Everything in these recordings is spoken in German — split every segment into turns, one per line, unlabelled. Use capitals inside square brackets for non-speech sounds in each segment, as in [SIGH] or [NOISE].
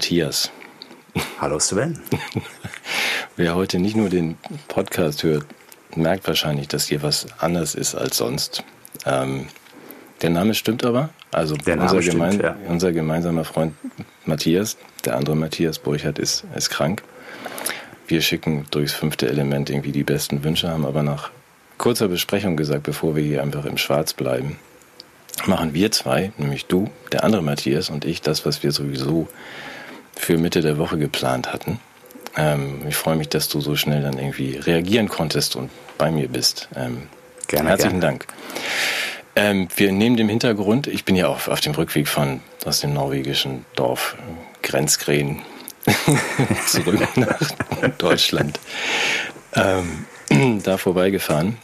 Matthias.
Hallo Sven. [LAUGHS]
Wer heute nicht nur den Podcast hört, merkt wahrscheinlich, dass hier was anders ist als sonst. Ähm, der Name stimmt aber. Also unser, gemein, stimmt, ja. unser, gemeinsamer Freund Matthias, der andere Matthias Burchardt, ist, ist krank. Wir schicken durchs fünfte Element irgendwie die besten Wünsche, haben aber nach kurzer Besprechung gesagt, bevor wir hier einfach im Schwarz bleiben, machen wir zwei, nämlich du, der andere Matthias und ich, das, was wir sowieso für Mitte der Woche geplant hatten. Ähm, ich freue mich, dass du so schnell dann irgendwie reagieren konntest und bei mir bist. Ähm, gerne. Herzlichen gerne. Dank. Ähm, wir nehmen dem Hintergrund, ich bin ja auch auf dem Rückweg von aus dem norwegischen Dorf Grenzgren [LAUGHS] zurück nach Deutschland. Ähm, da vorbeigefahren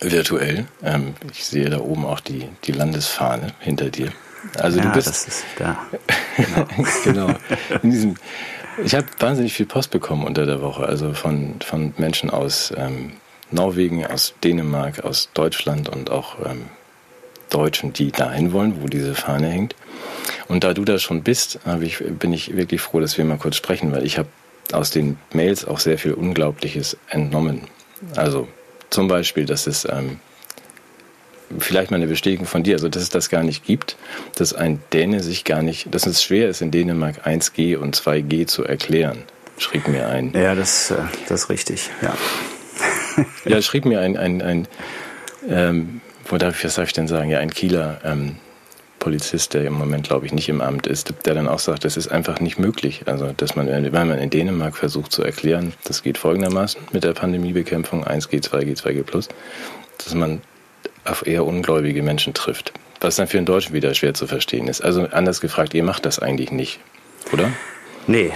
virtuell. Ähm, ich sehe da oben auch die, die Landesfahne hinter dir. Also ja, du bist. Das ist da. [LAUGHS] Genau. genau. In diesem, ich habe wahnsinnig viel Post bekommen unter der Woche, also von, von Menschen aus ähm, Norwegen, aus Dänemark, aus Deutschland und auch ähm, Deutschen, die dahin wollen, wo diese Fahne hängt. Und da du da schon bist, ich, bin ich wirklich froh, dass wir mal kurz sprechen, weil ich habe aus den Mails auch sehr viel Unglaubliches entnommen. Also zum Beispiel, dass es ähm, vielleicht mal eine Bestätigung von dir, also dass es das gar nicht gibt, dass ein Däne sich gar nicht, dass es schwer ist, in Dänemark 1G und 2G zu erklären, schrieb mir ein.
Ja, das, äh, das ist richtig, ja. [LAUGHS]
ja, schrieb mir ein, ein, ein ähm, wo darf ich, was darf ich denn sagen, ja, ein Kieler ähm, Polizist, der im Moment, glaube ich, nicht im Amt ist, der dann auch sagt, das ist einfach nicht möglich. Also, dass man, wenn man in Dänemark versucht zu erklären, das geht folgendermaßen mit der Pandemiebekämpfung 1G, 2G, 2G+, dass man auf eher ungläubige Menschen trifft. Was dann für einen Deutschen wieder schwer zu verstehen ist. Also anders gefragt, ihr macht das eigentlich nicht, oder?
Nee,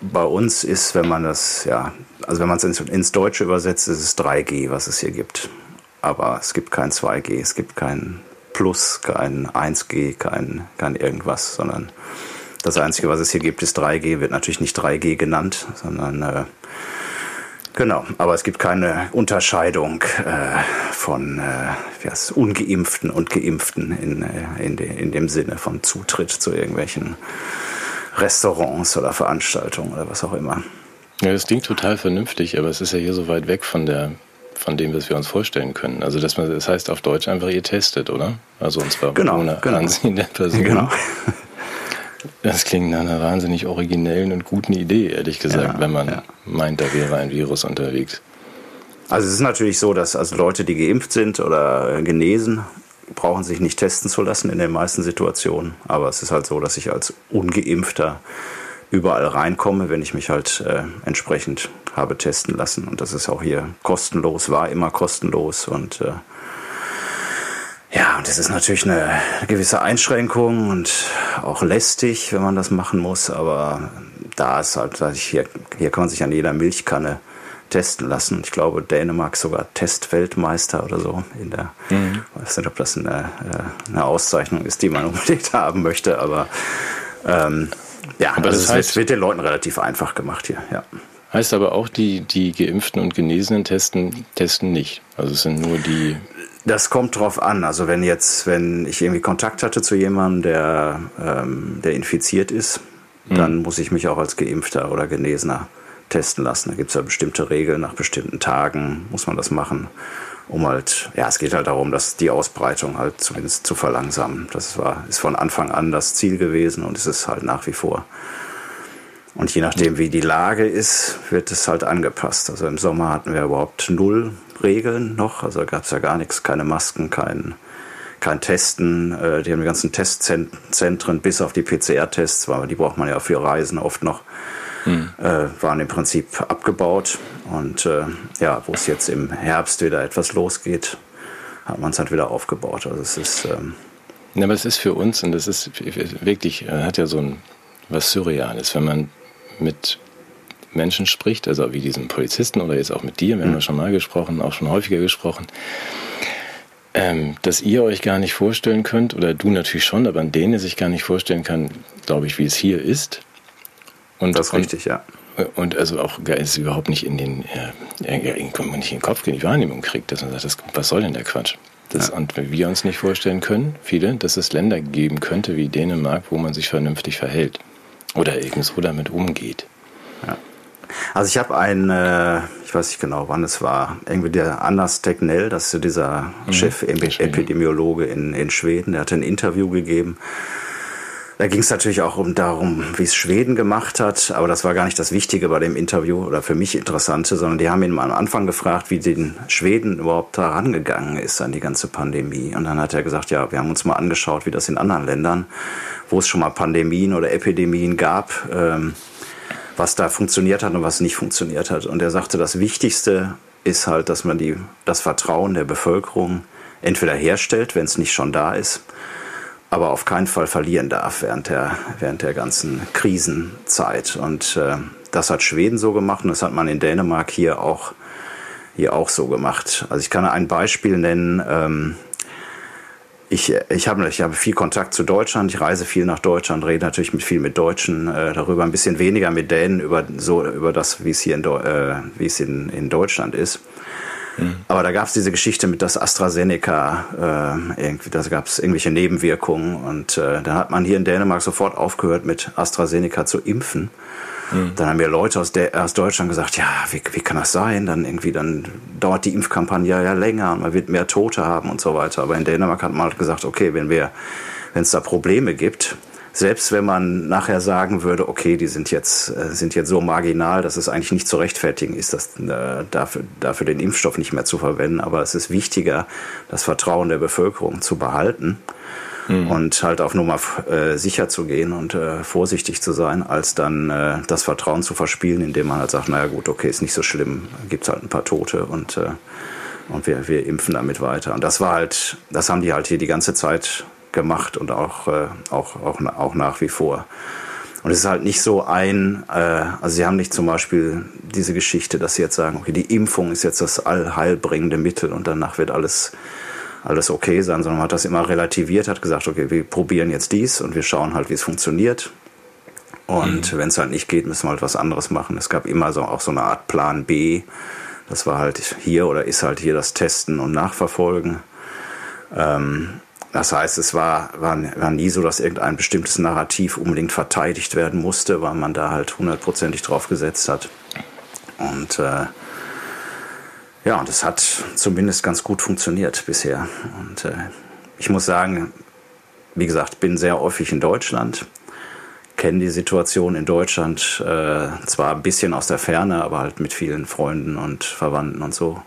bei uns ist, wenn man das, ja, also wenn man es ins, Deutsche übersetzt, ist es 3G, was es hier gibt. Aber es gibt kein 2G, es gibt kein Plus, kein 1G, kein, kein irgendwas, sondern das Einzige, was es hier gibt, ist 3G, wird natürlich nicht 3G genannt, sondern äh, genau, aber es gibt keine Unterscheidung äh, von äh, ja, Ungeimpften und Geimpften in, äh, in, de, in dem Sinne von Zutritt zu irgendwelchen Restaurants oder Veranstaltungen oder was auch immer.
Ja, das klingt total vernünftig, aber es ist ja hier so weit weg von der von dem, was wir uns vorstellen können. Also dass man, das heißt auf Deutsch einfach, ihr testet, oder? Also und zwar
genau,
ohne
genau.
Ansehen der [LAUGHS] Person. Genau. Das klingt nach einer wahnsinnig originellen und guten Idee, ehrlich gesagt, ja, wenn man ja. meint, da wäre ein Virus unterwegs.
Also es ist natürlich so, dass also Leute, die geimpft sind oder genesen, brauchen sich nicht testen zu lassen in den meisten Situationen. Aber es ist halt so, dass ich als ungeimpfter überall reinkomme, wenn ich mich halt äh, entsprechend habe testen lassen. Und das ist auch hier kostenlos, war immer kostenlos und äh, ja, und das ist natürlich eine gewisse Einschränkung und auch lästig, wenn man das machen muss, aber da ist halt, hier, hier kann man sich an jeder Milchkanne testen lassen. Ich glaube, Dänemark sogar Testweltmeister oder so in der, mhm. ich weiß nicht, ob das eine, äh, eine Auszeichnung ist, die man [LAUGHS] unbedingt haben möchte, aber ähm, ja, aber also das heißt, wird den Leuten relativ einfach gemacht hier, ja.
Heißt aber auch, die, die Geimpften und Genesenen testen, testen nicht. Also es sind nur die.
Das kommt drauf an. Also wenn jetzt, wenn ich irgendwie Kontakt hatte zu jemandem, der, ähm, der infiziert ist, mhm. dann muss ich mich auch als Geimpfter oder Genesener testen lassen. Da gibt es ja bestimmte Regeln, nach bestimmten Tagen muss man das machen, um halt, ja, es geht halt darum, dass die Ausbreitung halt zumindest zu verlangsamen. Das war, ist von Anfang an das Ziel gewesen und es ist halt nach wie vor. Und je nachdem, wie die Lage ist, wird es halt angepasst. Also im Sommer hatten wir überhaupt null Regeln noch. Also gab es ja gar nichts, keine Masken, kein, kein Testen. Äh, die haben die ganzen Testzentren bis auf die PCR-Tests, weil die braucht man ja für Reisen oft noch, hm. äh, waren im Prinzip abgebaut. Und äh, ja, wo es jetzt im Herbst wieder etwas losgeht, hat man es halt wieder aufgebaut. Also es ist. Ähm
ja, aber es ist für uns, und das ist wirklich, hat ja so ein was Surreales, wenn man mit Menschen spricht, also wie diesen Polizisten oder jetzt auch mit dir, wir haben ja schon mal gesprochen, auch schon häufiger gesprochen, ähm, dass ihr euch gar nicht vorstellen könnt, oder du natürlich schon, aber an denen sich gar nicht vorstellen kann, glaube ich, wie es hier ist.
Und, das ist richtig, ja.
Und also auch es überhaupt nicht in den, äh, nicht in den Kopf, in die Wahrnehmung kriegt, dass man sagt, das, was soll denn der Quatsch? Das, ja. Und wir uns nicht vorstellen können, viele, dass es Länder geben könnte wie Dänemark, wo man sich vernünftig verhält. Oder irgendwo damit umgeht.
Ja. Also ich habe einen, äh, ich weiß nicht genau, wann es war, irgendwie der Anders Tegnell, das ist dieser mhm. Chef-Epidemiologe in, in Schweden, der hat ein Interview gegeben da ging es natürlich auch um darum, wie es Schweden gemacht hat, aber das war gar nicht das Wichtige bei dem Interview oder für mich Interessante, sondern die haben ihn mal am Anfang gefragt, wie den Schweden überhaupt da rangegangen ist an die ganze Pandemie. Und dann hat er gesagt, ja, wir haben uns mal angeschaut, wie das in anderen Ländern, wo es schon mal Pandemien oder Epidemien gab, ähm, was da funktioniert hat und was nicht funktioniert hat. Und er sagte, das Wichtigste ist halt, dass man die, das Vertrauen der Bevölkerung entweder herstellt, wenn es nicht schon da ist, aber auf keinen Fall verlieren darf während der, während der ganzen Krisenzeit. Und äh, das hat Schweden so gemacht und das hat man in Dänemark hier auch, hier auch so gemacht. Also ich kann ein Beispiel nennen. Ähm, ich, ich, habe, ich habe viel Kontakt zu Deutschland, ich reise viel nach Deutschland, rede natürlich mit viel mit Deutschen äh, darüber, ein bisschen weniger mit Dänen über, so, über das, wie es hier in, äh, wie es in, in Deutschland ist. Aber da gab es diese Geschichte mit das AstraZeneca, äh, irgendwie, da gab es irgendwelche Nebenwirkungen und äh, dann hat man hier in Dänemark sofort aufgehört, mit AstraZeneca zu impfen. Mhm. Dann haben mir Leute aus, der, aus Deutschland gesagt, ja, wie, wie kann das sein? Dann irgendwie, dann dauert die Impfkampagne ja länger und man wird mehr Tote haben und so weiter. Aber in Dänemark hat man halt gesagt, okay, wenn wir, wenn es da Probleme gibt, selbst wenn man nachher sagen würde, okay, die sind jetzt, äh, sind jetzt so marginal, dass es eigentlich nicht zu rechtfertigen ist, das, äh, dafür, dafür den Impfstoff nicht mehr zu verwenden. Aber es ist wichtiger, das Vertrauen der Bevölkerung zu behalten mhm. und halt auf Nummer äh, sicher zu gehen und äh, vorsichtig zu sein, als dann äh, das Vertrauen zu verspielen, indem man halt sagt, naja gut, okay, ist nicht so schlimm, gibt's halt ein paar Tote und, äh, und wir, wir impfen damit weiter. Und das war halt, das haben die halt hier die ganze Zeit gemacht und auch, äh, auch, auch, auch nach wie vor. Und es ist halt nicht so ein, äh, also sie haben nicht zum Beispiel diese Geschichte, dass sie jetzt sagen, okay, die Impfung ist jetzt das allheilbringende Mittel und danach wird alles, alles okay sein, sondern man hat das immer relativiert, hat gesagt, okay, wir probieren jetzt dies und wir schauen halt, wie es funktioniert. Und mhm. wenn es halt nicht geht, müssen wir halt was anderes machen. Es gab immer so auch so eine Art Plan B. Das war halt hier oder ist halt hier das Testen und Nachverfolgen. Ähm, das heißt, es war, war, war nie so, dass irgendein bestimmtes Narrativ unbedingt verteidigt werden musste, weil man da halt hundertprozentig drauf gesetzt hat. Und äh, ja, und es hat zumindest ganz gut funktioniert bisher. Und äh, ich muss sagen, wie gesagt, bin sehr häufig in Deutschland, kenne die Situation in Deutschland äh, zwar ein bisschen aus der Ferne, aber halt mit vielen Freunden und Verwandten und so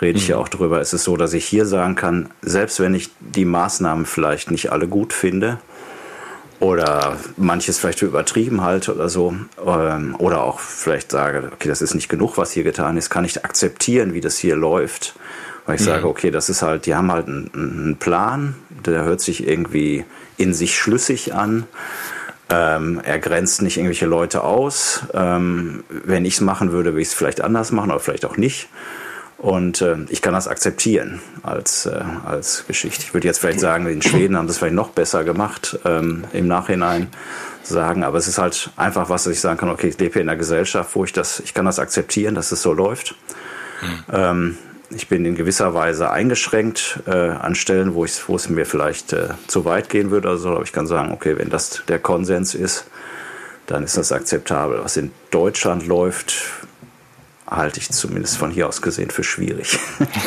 rede ich mhm. ja auch drüber, ist es so, dass ich hier sagen kann, selbst wenn ich die Maßnahmen vielleicht nicht alle gut finde oder manches vielleicht für übertrieben halte oder so, ähm, oder auch vielleicht sage, okay, das ist nicht genug, was hier getan ist, kann ich akzeptieren, wie das hier läuft. Weil ich mhm. sage, okay, das ist halt, die haben halt einen, einen Plan, der hört sich irgendwie in sich schlüssig an. Ähm, er grenzt nicht irgendwelche Leute aus. Ähm, wenn ich es machen würde, würde ich es vielleicht anders machen, aber vielleicht auch nicht. Und äh, ich kann das akzeptieren als, äh, als Geschichte. Ich würde jetzt vielleicht sagen, in Schweden haben das vielleicht noch besser gemacht ähm, im Nachhinein sagen, aber es ist halt einfach was, dass ich sagen kann, okay, ich lebe hier in einer Gesellschaft, wo ich das, ich kann das akzeptieren, dass es so läuft. Mhm. Ähm, ich bin in gewisser Weise eingeschränkt äh, an Stellen, wo, ich, wo es mir vielleicht äh, zu weit gehen würde oder so, aber ich kann sagen, okay, wenn das der Konsens ist, dann ist das akzeptabel. Was in Deutschland läuft, halte ich zumindest von hier aus gesehen für schwierig.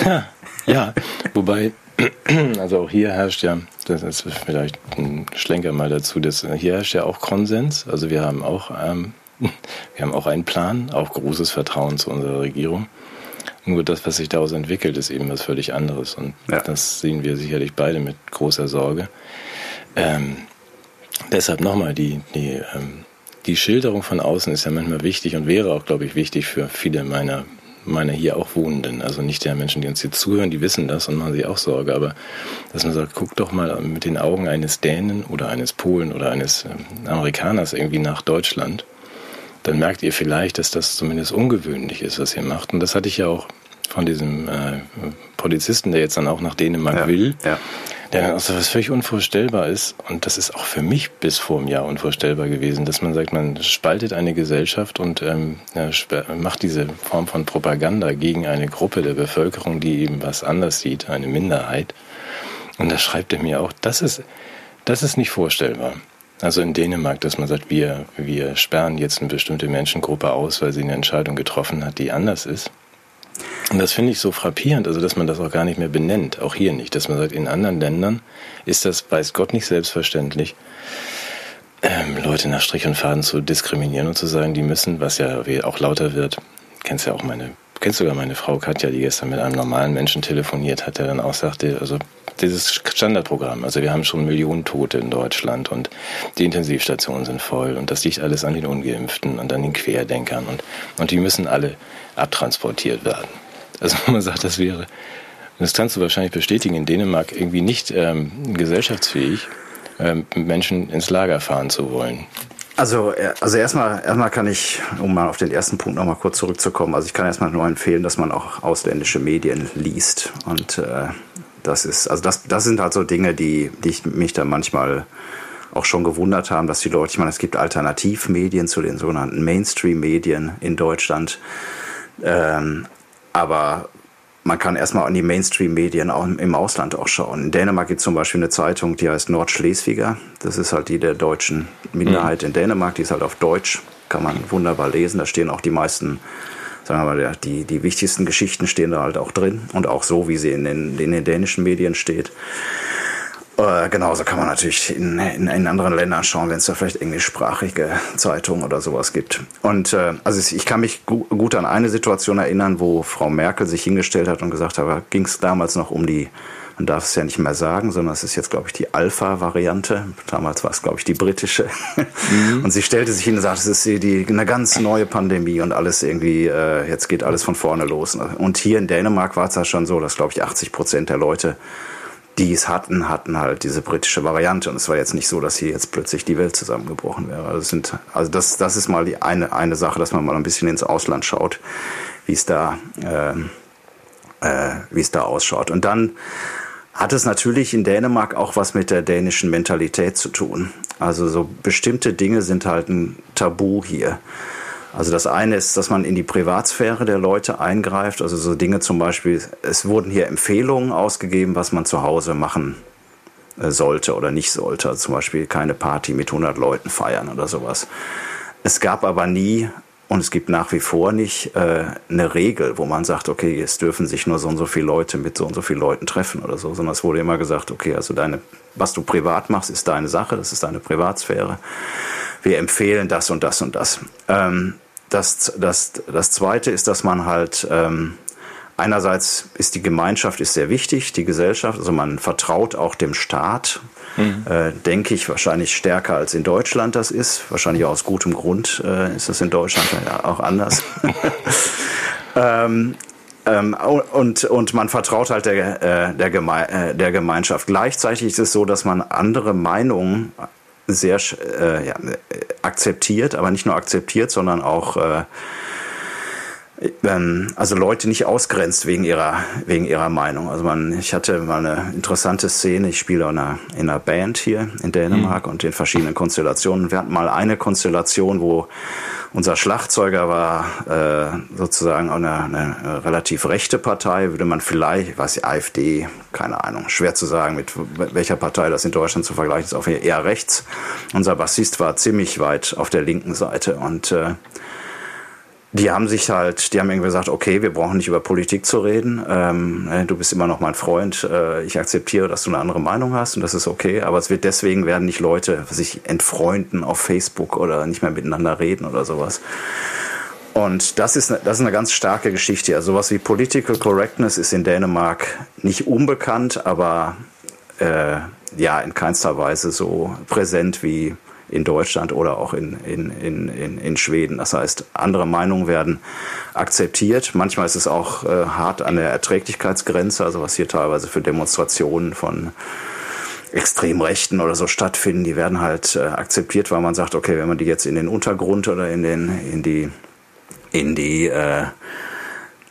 Ja, [LAUGHS] ja. wobei, [CLEARS THROAT] also auch hier herrscht ja, das ist vielleicht ein Schlenker mal dazu, dass hier herrscht ja auch Konsens. Also wir haben auch, ähm, [LAUGHS] wir haben auch einen Plan, auch großes Vertrauen zu unserer Regierung. Nur das, was sich daraus entwickelt, ist eben was völlig anderes. Und ja. das sehen wir sicherlich beide mit großer Sorge. Ähm, deshalb nochmal die, die ähm, die Schilderung von außen ist ja manchmal wichtig und wäre auch, glaube ich, wichtig für viele meiner, meiner hier auch Wohnenden. Also nicht der Menschen, die uns hier zuhören, die wissen das und machen sich auch Sorge, aber dass man sagt, guck doch mal mit den Augen eines Dänen oder eines Polen oder eines ähm, Amerikaners irgendwie nach Deutschland, dann merkt ihr vielleicht, dass das zumindest ungewöhnlich ist, was ihr macht. Und das hatte ich ja auch von diesem äh, Polizisten, der jetzt dann auch nach Dänemark ja, will. Ja der also was völlig unvorstellbar ist, und das ist auch für mich bis vor einem Jahr unvorstellbar gewesen, dass man sagt, man spaltet eine Gesellschaft und ähm, macht diese Form von Propaganda gegen eine Gruppe der Bevölkerung, die eben was anders sieht, eine Minderheit. Und da schreibt er mir auch, das ist, das ist nicht vorstellbar. Also in Dänemark, dass man sagt, wir, wir sperren jetzt eine bestimmte Menschengruppe aus, weil sie eine Entscheidung getroffen hat, die anders ist. Und das finde ich so frappierend, also dass man das auch gar nicht mehr benennt, auch hier nicht, dass man sagt, in anderen Ländern ist das, weiß Gott, nicht selbstverständlich, ähm, Leute nach Strich und Faden zu diskriminieren und zu sagen, die müssen, was ja auch lauter wird, kennst ja auch meine, kennst sogar meine Frau Katja, die gestern mit einem normalen Menschen telefoniert hat, der dann auch sagte, also dieses Standardprogramm, also wir haben schon Millionen Tote in Deutschland und die Intensivstationen sind voll und das liegt alles an den Ungeimpften und an den Querdenkern und, und die müssen alle abtransportiert werden. Also [LAUGHS] man sagt, das wäre, das kannst du wahrscheinlich bestätigen, in Dänemark irgendwie nicht ähm, gesellschaftsfähig, ähm, Menschen ins Lager fahren zu wollen.
Also, äh, also erstmal, erstmal kann ich, um mal auf den ersten Punkt nochmal kurz zurückzukommen, also ich kann erstmal nur empfehlen, dass man auch ausländische Medien liest. Und äh, das ist, also das, das sind halt so Dinge, die, die ich mich da manchmal auch schon gewundert haben, dass die Leute, ich meine, es gibt Alternativmedien zu den sogenannten Mainstream-Medien in Deutschland. Ähm, aber man kann erstmal an die Mainstream-Medien auch im Ausland auch schauen. In Dänemark gibt es zum Beispiel eine Zeitung, die heißt Nordschleswiger. Das ist halt die der deutschen Minderheit mhm. in Dänemark. Die ist halt auf Deutsch, kann man wunderbar lesen. Da stehen auch die meisten, sagen wir mal, die, die wichtigsten Geschichten stehen da halt auch drin. Und auch so, wie sie in den, in den dänischen Medien steht. Äh, genauso kann man natürlich in, in, in anderen Ländern schauen, wenn es da vielleicht englischsprachige Zeitungen oder sowas gibt. Und äh, also ich kann mich gu gut an eine Situation erinnern, wo Frau Merkel sich hingestellt hat und gesagt hat, ging es damals noch um die, man darf es ja nicht mehr sagen, sondern es ist jetzt, glaube ich, die Alpha-Variante. Damals war es, glaube ich, die britische. Mhm. Und sie stellte sich hin und sagte, es ist die, eine ganz neue Pandemie und alles irgendwie, äh, jetzt geht alles von vorne los. Und hier in Dänemark war es ja schon so, dass, glaube ich, 80 Prozent der Leute die es hatten, hatten halt diese britische Variante. Und es war jetzt nicht so, dass hier jetzt plötzlich die Welt zusammengebrochen wäre. Also, sind, also das, das ist mal die eine, eine Sache, dass man mal ein bisschen ins Ausland schaut, wie es da, äh, äh, wie es da ausschaut. Und dann hat es natürlich in Dänemark auch was mit der dänischen Mentalität zu tun. Also so bestimmte Dinge sind halt ein Tabu hier. Also das eine ist, dass man in die Privatsphäre der Leute eingreift. Also so Dinge zum Beispiel, es wurden hier Empfehlungen ausgegeben, was man zu Hause machen äh, sollte oder nicht sollte. Also zum Beispiel keine Party mit 100 Leuten feiern oder sowas. Es gab aber nie und es gibt nach wie vor nicht äh, eine Regel, wo man sagt, okay, es dürfen sich nur so und so viele Leute mit so und so vielen Leuten treffen oder so, sondern es wurde immer gesagt, okay, also deine, was du privat machst, ist deine Sache, das ist deine Privatsphäre. Wir empfehlen das und das und das. Ähm, das, das, das Zweite ist, dass man halt ähm, einerseits ist die Gemeinschaft ist sehr wichtig, die Gesellschaft, also man vertraut auch dem Staat, mhm. äh, denke ich wahrscheinlich stärker als in Deutschland das ist. Wahrscheinlich aus gutem Grund äh, ist das in Deutschland auch anders. [LAUGHS] ähm, ähm, und, und man vertraut halt der, äh, der, Geme äh, der Gemeinschaft. Gleichzeitig ist es so, dass man andere Meinungen sehr äh, ja, akzeptiert, aber nicht nur akzeptiert, sondern auch äh, ähm, also Leute nicht ausgrenzt wegen ihrer wegen ihrer Meinung. Also man, ich hatte mal eine interessante Szene. Ich spiele in einer, in einer Band hier in Dänemark mhm. und in verschiedenen Konstellationen. Wir hatten mal eine Konstellation, wo unser Schlagzeuger war äh, sozusagen eine, eine relativ rechte Partei, würde man vielleicht, was AfD, keine Ahnung, schwer zu sagen, mit welcher Partei das in Deutschland zu vergleichen ist, auch eher rechts. Unser Bassist war ziemlich weit auf der linken Seite und äh, die haben sich halt, die haben irgendwie gesagt, okay, wir brauchen nicht über Politik zu reden. Ähm, ne, du bist immer noch mein Freund. Äh, ich akzeptiere, dass du eine andere Meinung hast und das ist okay. Aber es wird deswegen werden nicht Leute sich entfreunden auf Facebook oder nicht mehr miteinander reden oder sowas. Und das ist, das ist eine ganz starke Geschichte. Also sowas wie Political Correctness ist in Dänemark nicht unbekannt, aber äh, ja, in keinster Weise so präsent wie in Deutschland oder auch in, in, in, in, in Schweden. Das heißt, andere Meinungen werden akzeptiert. Manchmal ist es auch äh, hart an der Erträglichkeitsgrenze, also was hier teilweise für Demonstrationen von Extremrechten oder so stattfinden, die werden halt äh, akzeptiert, weil man sagt, okay, wenn man die jetzt in den Untergrund oder in den in die in die äh,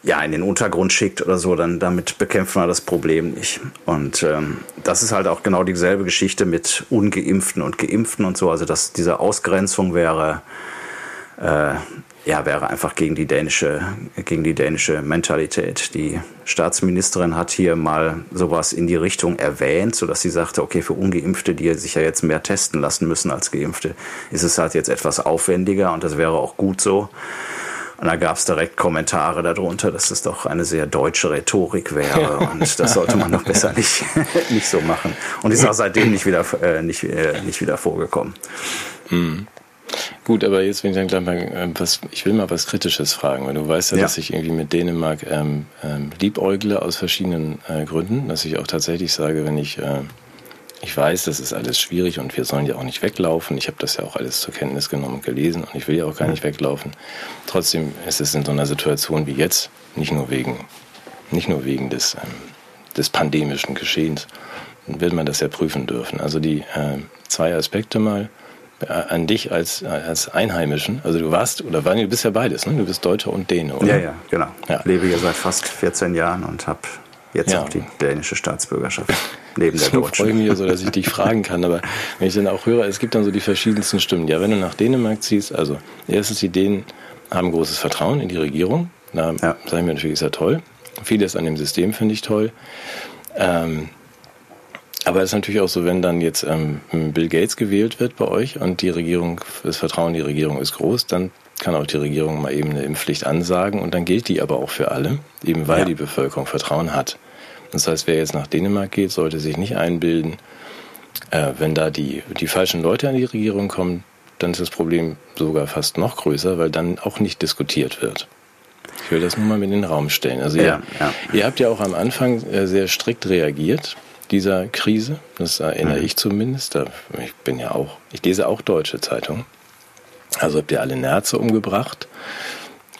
ja, in den Untergrund schickt oder so, dann damit bekämpfen wir das Problem nicht. Und ähm, das ist halt auch genau dieselbe Geschichte mit Ungeimpften und Geimpften und so. Also dass diese Ausgrenzung wäre äh, ja, wäre einfach gegen die dänische, gegen die dänische Mentalität. Die Staatsministerin hat hier mal sowas in die Richtung erwähnt, sodass sie sagte, okay, für Ungeimpfte, die sich ja jetzt mehr testen lassen müssen als Geimpfte, ist es halt jetzt etwas aufwendiger und das wäre auch gut so. Und da gab es direkt Kommentare darunter, dass es doch eine sehr deutsche Rhetorik wäre und das sollte man doch besser nicht, [LAUGHS] nicht so machen. Und ist auch seitdem nicht wieder, äh, nicht, äh, nicht wieder vorgekommen.
Mhm. Gut, aber jetzt will ich dann gleich mal äh, was, ich will mal was Kritisches fragen, weil du weißt ja, ja. dass ich irgendwie mit Dänemark ähm, ähm, liebäugle aus verschiedenen äh, Gründen, dass ich auch tatsächlich sage, wenn ich äh, ich weiß, das ist alles schwierig und wir sollen ja auch nicht weglaufen. Ich habe das ja auch alles zur Kenntnis genommen und gelesen und ich will ja auch gar nicht weglaufen. Trotzdem ist es in so einer Situation wie jetzt, nicht nur wegen, nicht nur wegen des, ähm, des pandemischen Geschehens, wird man das ja prüfen dürfen. Also die äh, zwei Aspekte mal äh, an dich als, als Einheimischen. Also du warst, oder war, du bist ja beides, ne? Du bist Deutscher und Däne, oder?
Ja, ja, genau. Ja. Lebe hier seit fast 14 Jahren und habe jetzt ja. auch die dänische Staatsbürgerschaft neben der [LAUGHS] deutschen.
Ich freue mich so, dass ich dich [LAUGHS] fragen kann, aber wenn ich dann auch höre, es gibt dann so die verschiedensten Stimmen. Ja, wenn du nach Dänemark ziehst, also erstens, die Dänen haben großes Vertrauen in die Regierung. Da ja. sage ich mir natürlich, ist ja toll. Vieles an dem System finde ich toll. Ähm, aber es ist natürlich auch so, wenn dann jetzt ähm, Bill Gates gewählt wird bei euch und die Regierung, das Vertrauen in die Regierung ist groß, dann kann auch die Regierung mal eben eine Impfpflicht ansagen und dann gilt die aber auch für alle, eben weil ja. die Bevölkerung Vertrauen hat. Das heißt, wer jetzt nach Dänemark geht, sollte sich nicht einbilden, äh, wenn da die, die falschen Leute an die Regierung kommen, dann ist das Problem sogar fast noch größer, weil dann auch nicht diskutiert wird. Ich will das nur mal mit in den Raum stellen. Also ja, ihr, ja. ihr habt ja auch am Anfang äh, sehr strikt reagiert dieser Krise. Das erinnere mhm. ich zumindest. Ich bin ja auch, ich lese auch deutsche Zeitungen. Also habt ihr alle Nerze umgebracht,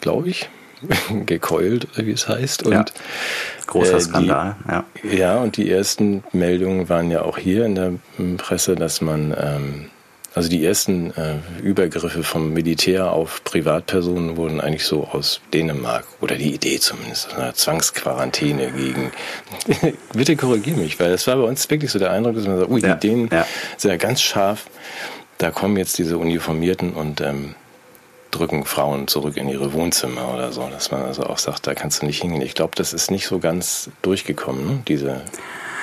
glaube ich, [LAUGHS] gekeult, wie es heißt. Und ja.
Großer äh, Skandal, ja.
Ja, und die ersten Meldungen waren ja auch hier in der Presse, dass man, ähm, also die ersten äh, Übergriffe vom Militär auf Privatpersonen wurden eigentlich so aus Dänemark, oder die Idee zumindest, einer Zwangsquarantäne gegen. [LAUGHS] Bitte korrigiere mich, weil das war bei uns wirklich so der Eindruck, dass man sagt, ui, ja. die Dänen ja. sind ja ganz scharf da kommen jetzt diese Uniformierten und ähm, drücken Frauen zurück in ihre Wohnzimmer oder so, dass man also auch sagt, da kannst du nicht hingehen. Ich glaube, das ist nicht so ganz durchgekommen, ne? diese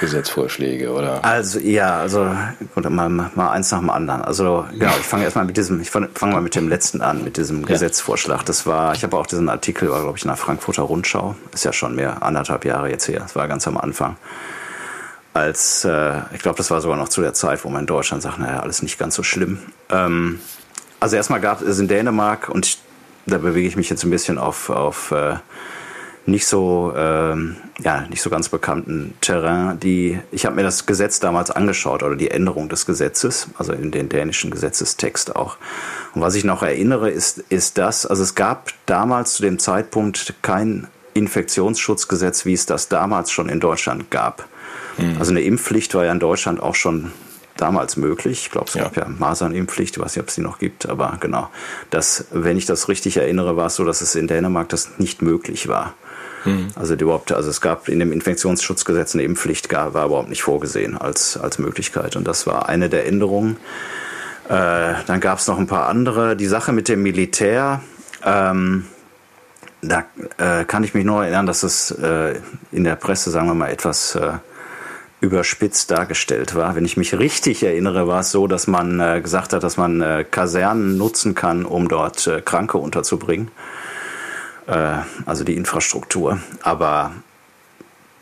Gesetzvorschläge, oder?
Also ja, also gut, mal, mal eins nach dem anderen. Also genau, ich fange erstmal mit diesem, ich fange fang mal mit dem letzten an, mit diesem ja. Gesetzvorschlag. Das war, ich habe auch diesen Artikel, war glaube ich in der Frankfurter Rundschau, ist ja schon mehr anderthalb Jahre jetzt her, das war ganz am Anfang als, äh, ich glaube, das war sogar noch zu der Zeit, wo man in Deutschland sagt, naja, alles nicht ganz so schlimm. Ähm, also erstmal gab es in Dänemark, und da bewege ich mich jetzt ein bisschen auf, auf äh, nicht so ähm, ja nicht so ganz bekannten Terrain. Die ich habe mir das Gesetz damals angeschaut oder die Änderung des Gesetzes, also in den dänischen Gesetzestext auch. Und was ich noch erinnere, ist ist das, also es gab damals zu dem Zeitpunkt kein Infektionsschutzgesetz, wie es das damals schon in Deutschland gab. Mhm. Also eine Impfpflicht war ja in Deutschland auch schon damals möglich. Ich glaube, es gab ja Masernimpfpflicht, ich weiß nicht, ob es die noch gibt, aber genau. Das, wenn ich das richtig erinnere, war es so, dass es in Dänemark das nicht möglich war. Mhm. Also überhaupt, also es gab in dem Infektionsschutzgesetz eine Impfpflicht, war überhaupt nicht vorgesehen als, als Möglichkeit. Und das war eine der Änderungen. Äh, dann gab es noch ein paar andere. Die Sache mit dem Militär, ähm, da äh, kann ich mich nur erinnern, dass es äh, in der Presse, sagen wir mal, etwas äh, überspitzt dargestellt war. Wenn ich mich richtig erinnere, war es so, dass man äh, gesagt hat, dass man äh, Kasernen nutzen kann, um dort äh, Kranke unterzubringen. Äh, also die Infrastruktur. Aber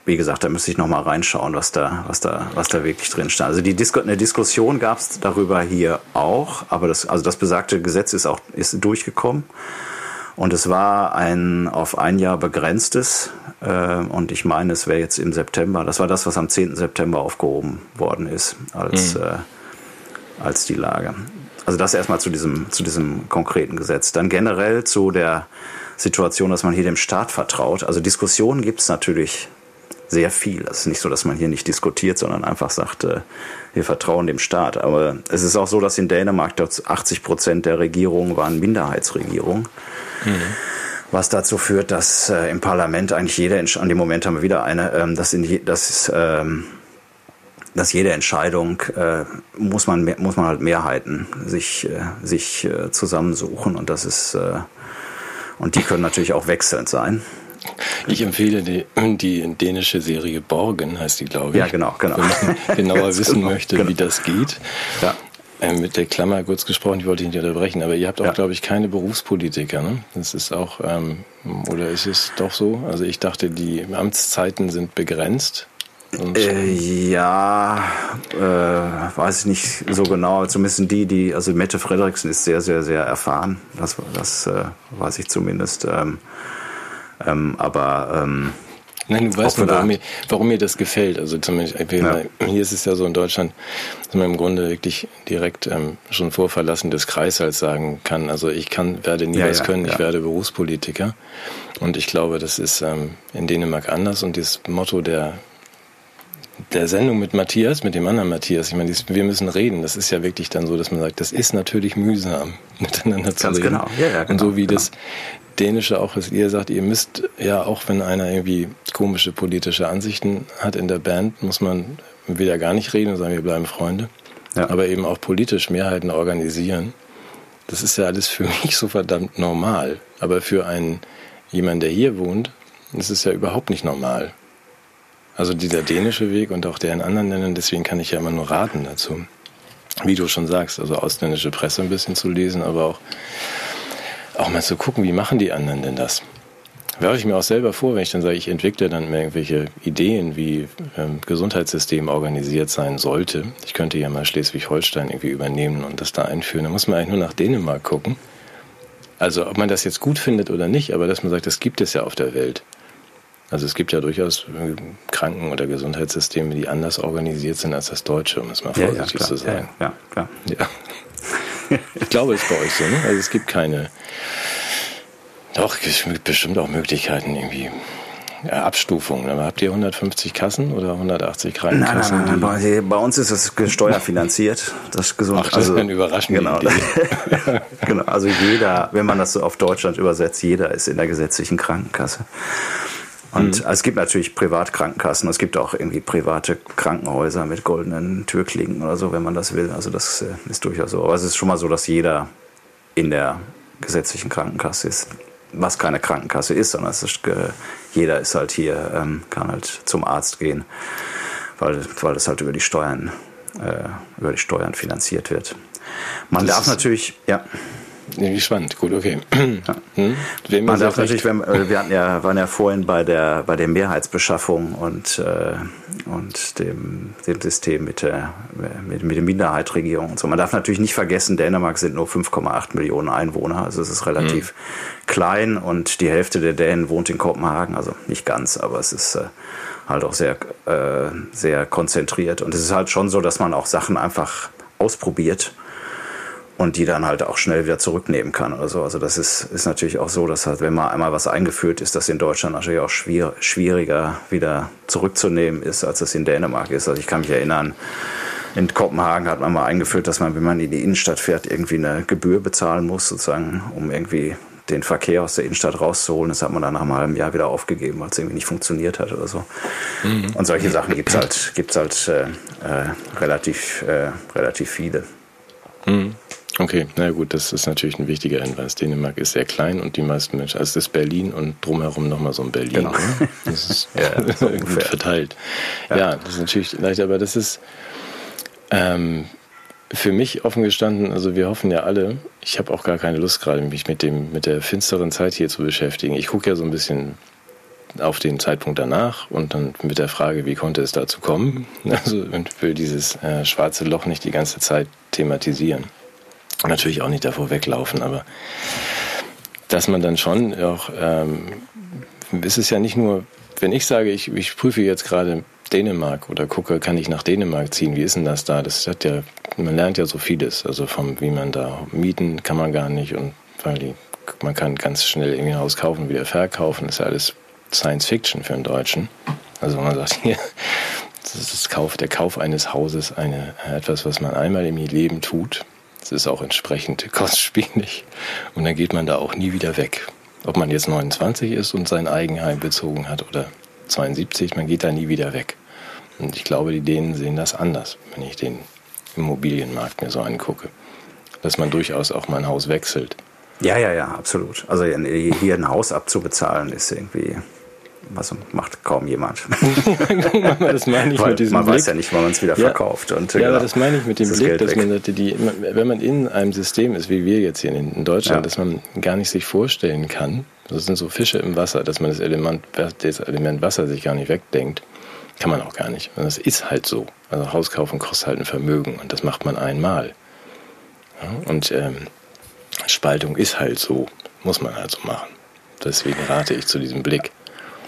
wie gesagt, da müsste ich noch mal reinschauen, was da, was da, was da wirklich drin stand. Also die Disku eine Diskussion gab es darüber hier auch, aber das, also das besagte Gesetz ist auch ist durchgekommen. Und es war ein auf ein Jahr begrenztes. Äh, und ich meine, es wäre jetzt im September. Das war das, was am 10. September aufgehoben worden ist als, mhm. äh, als die Lage. Also das erstmal zu diesem, zu diesem konkreten Gesetz. Dann generell zu der Situation, dass man hier dem Staat vertraut. Also Diskussionen gibt es natürlich sehr viel. Es ist nicht so, dass man hier nicht diskutiert, sondern einfach sagt, äh, wir vertrauen dem Staat. Aber es ist auch so, dass in Dänemark 80 Prozent der Regierungen waren Minderheitsregierungen. Mhm. Was dazu führt, dass äh, im Parlament eigentlich jeder, an dem Moment haben wir wieder eine, ähm, dass, in, dass ähm, dass jede Entscheidung äh, muss man muss man halt Mehrheiten sich äh, sich äh, zusammensuchen und das ist äh, und die können natürlich auch wechselnd sein.
Ich empfehle die, die dänische Serie Borgen, heißt die, glaube ich.
Ja, genau, genau.
Wenn man [LAUGHS] genauer wissen genau, möchte, genau. wie das geht. Ja. Ähm, mit der Klammer kurz gesprochen, ich wollte nicht unterbrechen, aber ihr habt auch, ja. glaube ich, keine Berufspolitiker, ne? Das ist auch, ähm, oder ist es doch so? Also ich dachte, die Amtszeiten sind begrenzt.
Äh, ja, äh, weiß ich nicht so genau. Zumindest die, die, also Mette Frederiksen ist sehr, sehr, sehr erfahren. Das, das äh, weiß ich zumindest. Ähm, ähm, aber ähm,
Nein, du weißt nur, warum mir, warum mir das gefällt. Also zumindest, ja. hier ist es ja so in Deutschland, dass man im Grunde wirklich direkt ähm, schon vor Verlassen des Kreises sagen kann, also ich kann, werde nie ja, was ja, können, ich werde Berufspolitiker. Und ich glaube, das ist ähm, in Dänemark anders und das Motto der der Sendung mit Matthias, mit dem anderen Matthias, ich meine, wir müssen reden. Das ist ja wirklich dann so, dass man sagt, das ist natürlich mühsam, [LAUGHS] miteinander zu
Ganz
reden.
Genau. Ja, ja, genau.
Und so wie
genau.
das Dänische auch, was ihr sagt, ihr müsst ja auch, wenn einer irgendwie komische politische Ansichten hat in der Band, muss man wieder gar nicht reden und sagen, wir bleiben Freunde. Ja. Aber eben auch politisch Mehrheiten organisieren. Das ist ja alles für [LAUGHS] mich so verdammt normal. Aber für einen jemand, der hier wohnt, ist es ja überhaupt nicht normal. Also dieser dänische Weg und auch der in anderen Ländern, deswegen kann ich ja immer nur raten dazu. Wie du schon sagst, also ausländische Presse ein bisschen zu lesen, aber auch auch mal zu gucken, wie machen die anderen denn das? Werfe ich mir auch selber vor, wenn ich dann sage, ich entwickle dann irgendwelche Ideen, wie ähm, Gesundheitssystem organisiert sein sollte. Ich könnte ja mal Schleswig-Holstein irgendwie übernehmen und das da einführen. Da muss man eigentlich nur nach Dänemark gucken. Also ob man das jetzt gut findet oder nicht, aber dass man sagt, das gibt es ja auf der Welt. Also es gibt ja durchaus Kranken- oder Gesundheitssysteme, die anders organisiert sind als das deutsche, um es mal vorsichtig ja, ja, zu sagen.
Ja, ja, klar. Ja.
ich glaube, es ist bei euch so. Ne? Also es gibt keine. Doch, es gibt bestimmt auch Möglichkeiten irgendwie. Ja, Abstufungen. Aber habt ihr 150 Kassen oder 180 Krankenkassen?
Nein, nein, nein, nein. Bei uns ist es steuerfinanziert. Das gesund.
Ach, das also, ist eine überraschende
genau,
Idee. [LAUGHS]
genau. Also jeder, wenn man das so auf Deutschland übersetzt, jeder ist in der gesetzlichen Krankenkasse. Und mhm. es gibt natürlich Privatkrankenkassen, es gibt auch irgendwie private Krankenhäuser mit goldenen Türklinken oder so, wenn man das will. Also das äh, ist durchaus so. Aber es ist schon mal so, dass jeder in der gesetzlichen Krankenkasse ist. Was keine Krankenkasse ist, sondern es ist, jeder ist halt hier, ähm, kann halt zum Arzt gehen, weil, weil das halt über die Steuern, äh, über die Steuern finanziert wird. Man das darf natürlich, ja.
Wie spannend, gut, okay. Ja. [CLEARS THROAT]
Hm? Man darf natürlich, wenn, äh, wir hatten ja, waren ja vorhin bei der, bei der Mehrheitsbeschaffung und, äh, und dem, dem System mit der, mit, mit der Minderheitsregierung und so. Man darf natürlich nicht vergessen, Dänemark sind nur 5,8 Millionen Einwohner, also es ist relativ mhm. klein und die Hälfte der Dänen wohnt in Kopenhagen, also nicht ganz, aber es ist äh, halt auch sehr, äh, sehr konzentriert und es ist halt schon so, dass man auch Sachen einfach ausprobiert und die dann halt auch schnell wieder zurücknehmen kann oder so. Also das ist, ist natürlich auch so, dass halt, wenn mal einmal was eingeführt ist, das in Deutschland natürlich auch schwier schwieriger wieder zurückzunehmen ist, als es in Dänemark ist. Also ich kann mich erinnern, in Kopenhagen hat man mal eingeführt, dass man, wenn man in die Innenstadt fährt, irgendwie eine Gebühr bezahlen muss, sozusagen, um irgendwie den Verkehr aus der Innenstadt rauszuholen. Das hat man dann nach einem halben Jahr wieder aufgegeben, weil es irgendwie nicht funktioniert hat oder so. Mhm. Und solche Sachen gibt es halt, gibt's halt äh, äh, relativ, äh, relativ viele.
Mhm. Okay, na gut, das ist natürlich ein wichtiger Hinweis. Dänemark ist sehr klein und die meisten Menschen, also es ist Berlin und drumherum nochmal so ein Berlin. Genau. Ne? Das ist [LAUGHS] ja, gut [LAUGHS] verteilt. Ja. ja. das ist natürlich leicht, aber das ist ähm, für mich offen gestanden, also wir hoffen ja alle, ich habe auch gar keine Lust gerade, mich mit dem, mit der finsteren Zeit hier zu beschäftigen. Ich gucke ja so ein bisschen auf den Zeitpunkt danach und dann mit der Frage, wie konnte es dazu kommen? [LAUGHS] Also und will dieses äh, schwarze Loch nicht die ganze Zeit thematisieren natürlich auch nicht davor weglaufen, aber dass man dann schon auch, ähm, ist es ja nicht nur, wenn ich sage, ich, ich prüfe jetzt gerade Dänemark oder gucke, kann ich nach Dänemark ziehen, wie ist denn das da? Das hat ja, man lernt ja so vieles, also vom, wie man da mieten kann man gar nicht und weil die, man kann ganz schnell irgendwie ein Haus kaufen, wieder verkaufen, ist ja alles Science Fiction für einen Deutschen. Also man sagt [LAUGHS] hier, das ist das Kauf, der Kauf eines Hauses eine, etwas, was man einmal im Leben tut es ist auch entsprechend kostspielig. Und dann geht man da auch nie wieder weg. Ob man jetzt 29 ist und sein Eigenheim bezogen hat oder 72, man geht da nie wieder weg. Und ich glaube, die Dänen sehen das anders, wenn ich den Immobilienmarkt mir so angucke. Dass man durchaus auch mal ein Haus wechselt.
Ja, ja, ja, absolut. Also hier ein Haus abzubezahlen ist irgendwie was macht kaum jemand. [LAUGHS] [LAUGHS]
das meine ich Weil mit diesem
man
Blick.
weiß ja nicht, wann man es wieder ja, verkauft. Und,
ja, genau, aber das meine ich mit dem Blick, dass man die, wenn man in einem System ist, wie wir jetzt hier in, Deutschland, ja. dass man gar nicht sich vorstellen kann, das sind so Fische im Wasser, dass man das Element, das Element Wasser sich gar nicht wegdenkt, kann man auch gar nicht. Und das ist halt so. Also Haus kaufen kostet halt ein Vermögen und das macht man einmal. Ja, und ähm, Spaltung ist halt so, muss man halt so machen. Deswegen rate ich zu diesem Blick.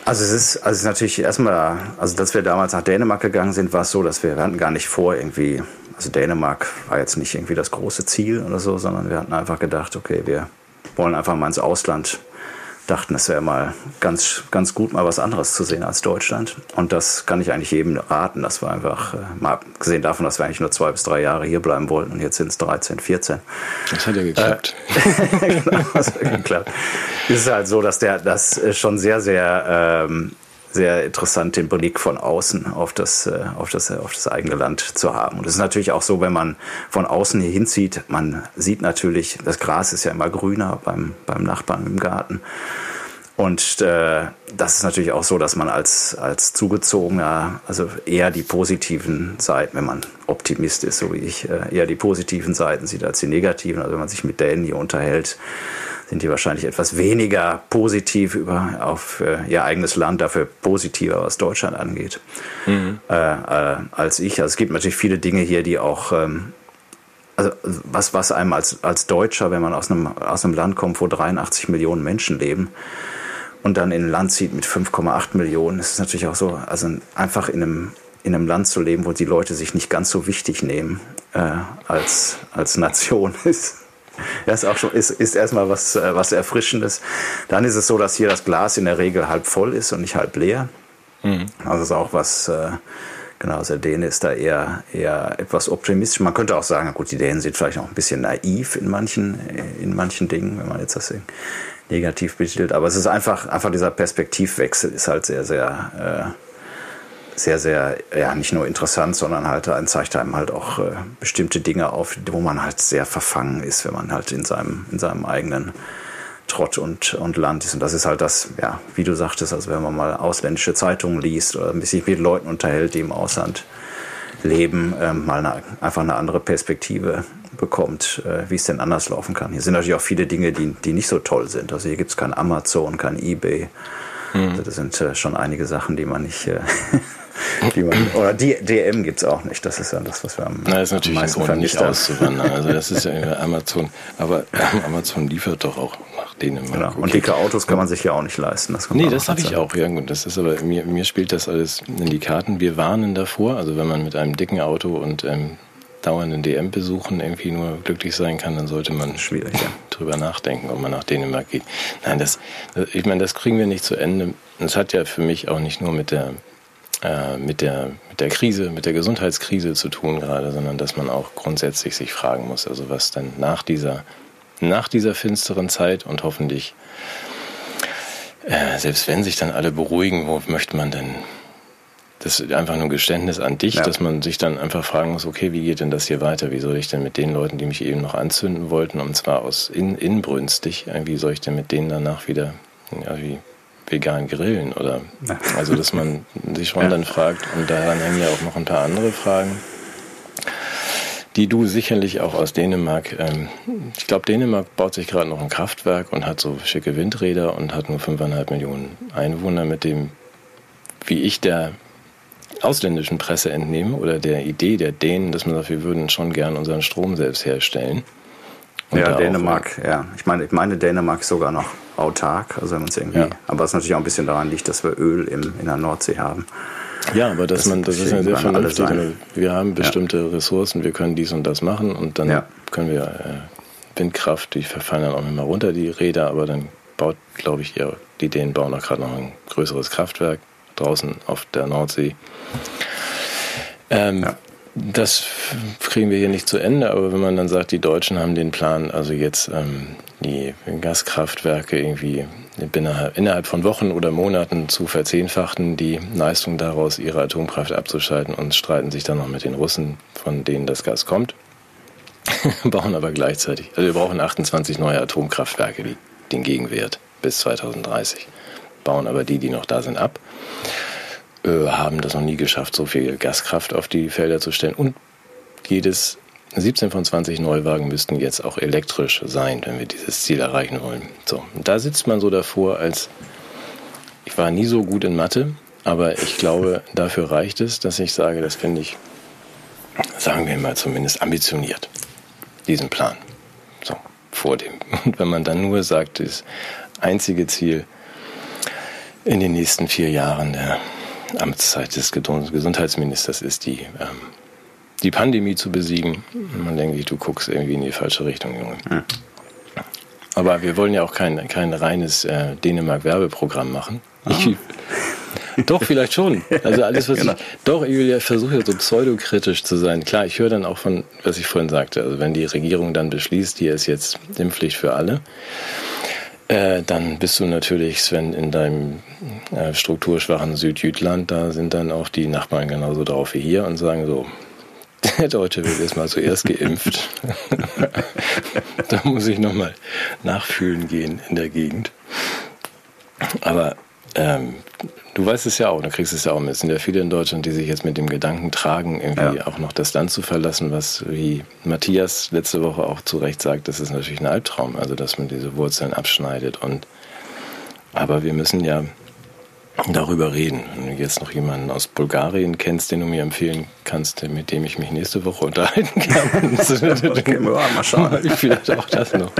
Also es ist, also es ist natürlich erstmal, also dass wir damals nach Dänemark gegangen sind, war es so, dass wir, wir hatten gar nicht vor irgendwie, also Dänemark war jetzt nicht irgendwie das große Ziel oder so, sondern wir hatten einfach gedacht, okay, wir wollen einfach mal ins Ausland dachten, es wäre mal ganz, ganz gut, mal was anderes zu sehen als Deutschland. Und das kann ich eigentlich jedem raten. Das war einfach, äh, mal abgesehen davon, dass wir eigentlich nur zwei bis drei Jahre hier bleiben wollten und jetzt sind es 13, 14.
Das hat ja geklappt.
Äh, [LAUGHS] genau, das hat geklappt. Es ist halt so, dass der das schon sehr, sehr ähm, sehr interessant, den Blick von außen auf das, äh, auf das, auf das eigene Land zu haben. Und es ist natürlich auch so, wenn man von außen hier hinzieht, man sieht natürlich, das Gras ist ja immer grüner beim, beim Nachbarn im Garten. Und äh, das ist natürlich auch so, dass man als, als Zugezogener, also eher die positiven Seiten, wenn man Optimist ist, so wie ich, äh, eher die positiven Seiten sieht als die negativen. Also wenn man sich mit denen hier unterhält, sind die wahrscheinlich etwas weniger positiv über, auf äh, ihr eigenes Land, dafür positiver, was Deutschland angeht, mhm. äh, äh, als ich. Also es gibt natürlich viele Dinge hier, die auch, ähm, also was, was einem als, als Deutscher, wenn man aus einem, aus einem Land kommt, wo 83 Millionen Menschen leben, und dann in ein Land zieht mit 5,8 Millionen, ist es natürlich auch so, also einfach in einem, in einem Land zu leben, wo die Leute sich nicht ganz so wichtig nehmen äh, als, als Nation [LAUGHS] ist das ist auch schon, ist, ist erstmal was, äh, was Erfrischendes. Dann ist es so, dass hier das Glas in der Regel halb voll ist und nicht halb leer. Mhm. Also ist auch was, äh, genau, also der Däne ist da eher, eher etwas optimistisch. Man könnte auch sagen, gut, die Dänen sind vielleicht noch ein bisschen naiv in manchen, in manchen Dingen, wenn man jetzt das negativ betitelt. Aber es ist einfach, einfach dieser Perspektivwechsel ist halt sehr, sehr, äh, sehr, sehr, ja, nicht nur interessant, sondern halt ein zeigt einem halt auch äh, bestimmte Dinge auf, wo man halt sehr verfangen ist, wenn man halt in seinem, in seinem eigenen Trott und, und Land ist. Und das ist halt das, ja, wie du sagtest, also wenn man mal ausländische Zeitungen liest oder sich mit Leuten unterhält, die im Ausland leben, äh, mal eine, einfach eine andere Perspektive bekommt, äh, wie es denn anders laufen kann. Hier sind natürlich auch viele Dinge, die, die nicht so toll sind. Also hier gibt es kein Amazon, kein Ebay. Mhm. Also das sind äh, schon einige Sachen, die man nicht, äh, [LAUGHS] die man, oder die DM gibt es auch nicht. Das ist ja das, was wir am,
Na, ist natürlich am meisten ein Grund, nicht auszuwandern. Also das ist ja [LAUGHS] Amazon. Aber Amazon liefert doch auch nach Dänemark. Genau.
Und dicke Autos kann man sich ja auch nicht leisten.
Das nee, das habe ich auch. Ja, gut. Das ist aber, mir, mir spielt das alles in die Karten. Wir warnen davor. Also wenn man mit einem dicken Auto und ähm, dauernden DM-Besuchen irgendwie nur glücklich sein kann, dann sollte man schwierig ja. drüber nachdenken, ob man nach Dänemark geht. Nein, das, ich meine, das kriegen wir nicht zu Ende. Das hat ja für mich auch nicht nur mit der äh, mit, der, mit der Krise, mit der Gesundheitskrise zu tun gerade, sondern dass man auch grundsätzlich sich fragen muss, also was dann nach dieser, nach dieser finsteren Zeit und hoffentlich, äh, selbst wenn sich dann alle beruhigen, wo möchte man denn das ist einfach nur ein Geständnis an dich, ja. dass man sich dann einfach fragen muss, okay, wie geht denn das hier weiter? Wie soll ich denn mit den Leuten, die mich eben noch anzünden wollten, und zwar aus in, inbrünstig, wie soll ich denn mit denen danach wieder, ja, wie, vegan grillen oder also dass man sich schon ja. dann fragt und daran hängen ja auch noch ein paar andere Fragen, die du sicherlich auch aus Dänemark, ähm, ich glaube Dänemark baut sich gerade noch ein Kraftwerk und hat so schicke Windräder und hat nur 5,5 Millionen Einwohner mit dem, wie ich der ausländischen Presse entnehme oder der Idee der Dänen, dass man sagt, wir würden schon gern unseren Strom selbst herstellen.
Und ja, Dänemark, auch, ja. Ich meine, ich meine, Dänemark ist sogar noch autark, also wenn man es irgendwie. Ja. Aber es natürlich auch ein bisschen daran liegt, dass wir Öl im, in der Nordsee haben.
Ja, aber dass das man, das ist ja sehr vernünftig. Wir haben bestimmte ja. Ressourcen, wir können dies und das machen und dann ja. können wir äh, Windkraft, die verfallen dann auch immer runter, die Räder, aber dann baut, glaube ich, ja, die Dänen bauen auch gerade noch ein größeres Kraftwerk draußen auf der Nordsee. Ähm, ja. Das kriegen wir hier nicht zu Ende, aber wenn man dann sagt, die Deutschen haben den Plan, also jetzt ähm, die Gaskraftwerke irgendwie innerhalb von Wochen oder Monaten zu verzehnfachten, die Leistung daraus, ihre Atomkraft abzuschalten und streiten sich dann noch mit den Russen, von denen das Gas kommt. [LAUGHS] bauen aber gleichzeitig, also wir brauchen 28 neue Atomkraftwerke, die den Gegenwert bis 2030, bauen aber die, die noch da sind, ab, äh, haben das noch nie geschafft, so viel Gaskraft auf die Felder zu stellen und jedes 17 von 20 Neuwagen müssten jetzt auch elektrisch sein, wenn wir dieses Ziel erreichen wollen. So, da sitzt man so davor, als ich war nie so gut in Mathe, aber ich glaube, dafür reicht es, dass ich sage, das finde ich, sagen wir mal zumindest ambitioniert, diesen Plan. So, vor dem. [LAUGHS] Und wenn man dann nur sagt, das einzige Ziel in den nächsten vier Jahren der Amtszeit des Gesundheitsministers ist die ähm, die Pandemie zu besiegen. Man denke du guckst irgendwie in die falsche Richtung, Junge. Ja. Aber wir wollen ja auch kein, kein reines äh, Dänemark-Werbeprogramm machen. Ah. Ich, [LAUGHS] doch, vielleicht schon. Also alles, was genau. ich. Doch, ich ja, versuche ja so pseudokritisch zu sein. Klar, ich höre dann auch von, was ich vorhin sagte. Also wenn die Regierung dann beschließt, hier ist jetzt Impfpflicht für alle, äh, dann bist du natürlich, Sven, in deinem äh, strukturschwachen Südjütland, da sind dann auch die Nachbarn genauso drauf wie hier und sagen so, [LAUGHS] der Deutsche wird jetzt mal zuerst geimpft. [LAUGHS] da muss ich nochmal nachfühlen gehen in der Gegend. Aber ähm, du weißt es ja auch, du kriegst es ja auch mit. Es sind ja viele in Deutschland, die sich jetzt mit dem Gedanken tragen, irgendwie ja. auch noch das Land zu verlassen, was, wie Matthias letzte Woche auch zu Recht sagt, das ist natürlich ein Albtraum, also dass man diese Wurzeln abschneidet. Und aber wir müssen ja darüber reden. Wenn du jetzt noch jemanden aus Bulgarien kennst, den du mir empfehlen kannst, mit dem ich mich nächste Woche unterhalten kann, [LAUGHS] okay, mal schauen. [LAUGHS] Vielleicht auch das noch.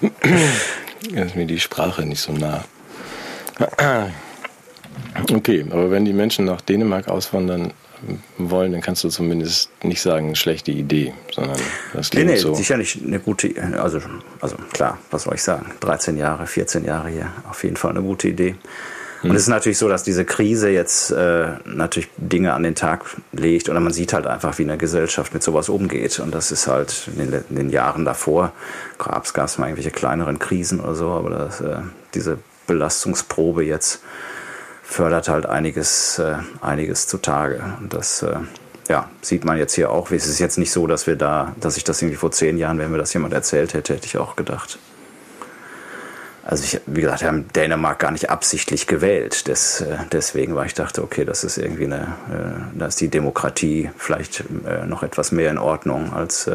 [CLEARS THROAT] ist mir die Sprache nicht so nah. [CLEARS THROAT] Okay, aber wenn die Menschen nach Dänemark auswandern wollen, dann kannst du zumindest nicht sagen, schlechte Idee, sondern
das klingt nee, nee, so. sicherlich eine gute, also, also klar, was soll ich sagen, 13 Jahre, 14 Jahre hier, auf jeden Fall eine gute Idee. Und es ist natürlich so, dass diese Krise jetzt äh, natürlich Dinge an den Tag legt oder man sieht halt einfach, wie eine Gesellschaft mit sowas umgeht. Und das ist halt in den, in den Jahren davor, gab es mal irgendwelche kleineren Krisen oder so, aber das, äh, diese Belastungsprobe jetzt fördert halt einiges, äh, einiges zutage. Und das äh, ja, sieht man jetzt hier auch. Es ist jetzt nicht so, dass wir da, dass ich das irgendwie vor zehn Jahren, wenn mir das jemand erzählt hätte, hätte ich auch gedacht. Also ich, wie gesagt, wir haben Dänemark gar nicht absichtlich gewählt. Das, äh, deswegen, weil ich dachte, okay, das ist irgendwie eine, äh, da ist die Demokratie vielleicht äh, noch etwas mehr in Ordnung als,